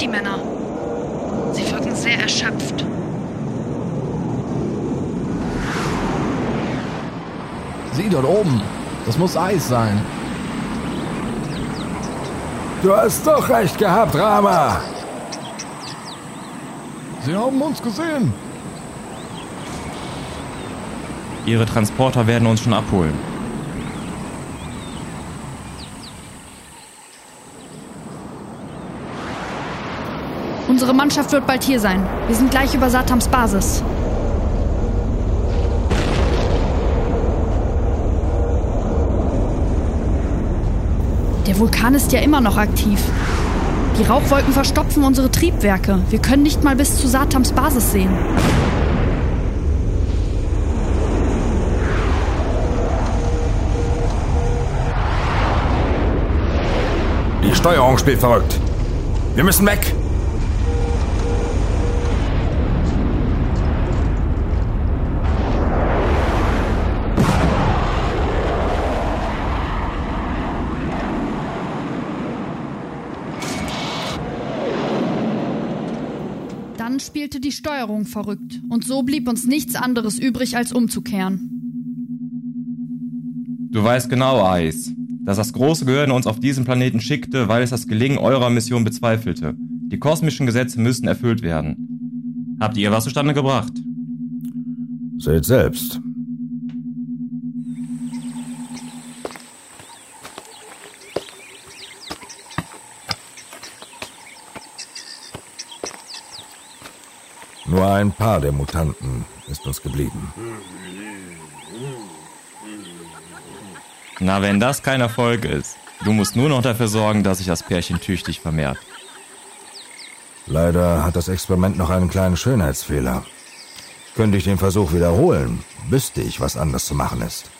die Männer. Sie wirken sehr erschöpft. Sieh dort oben. Das muss Eis sein. Du hast doch recht gehabt, Rama. Sie haben uns gesehen. Ihre Transporter werden uns schon abholen. Unsere Mannschaft wird bald hier sein. Wir sind gleich über Satams Basis. Der Vulkan ist ja immer noch aktiv. Die Rauchwolken verstopfen unsere Triebwerke. Wir können nicht mal bis zu Satams Basis sehen. Die Steuerung spielt verrückt. Wir müssen weg. Dann spielte die Steuerung verrückt. Und so blieb uns nichts anderes übrig, als umzukehren. Du weißt genau, Ais, dass das große Gehirn uns auf diesen Planeten schickte, weil es das Gelingen eurer Mission bezweifelte. Die kosmischen Gesetze müssen erfüllt werden. Habt ihr was zustande gebracht? Seht selbst. Nur ein paar der Mutanten ist uns geblieben. Na, wenn das kein Erfolg ist. Du musst nur noch dafür sorgen, dass sich das Pärchen tüchtig vermehrt. Leider hat das Experiment noch einen kleinen Schönheitsfehler. Könnte ich den Versuch wiederholen, wüsste ich, was anders zu machen ist.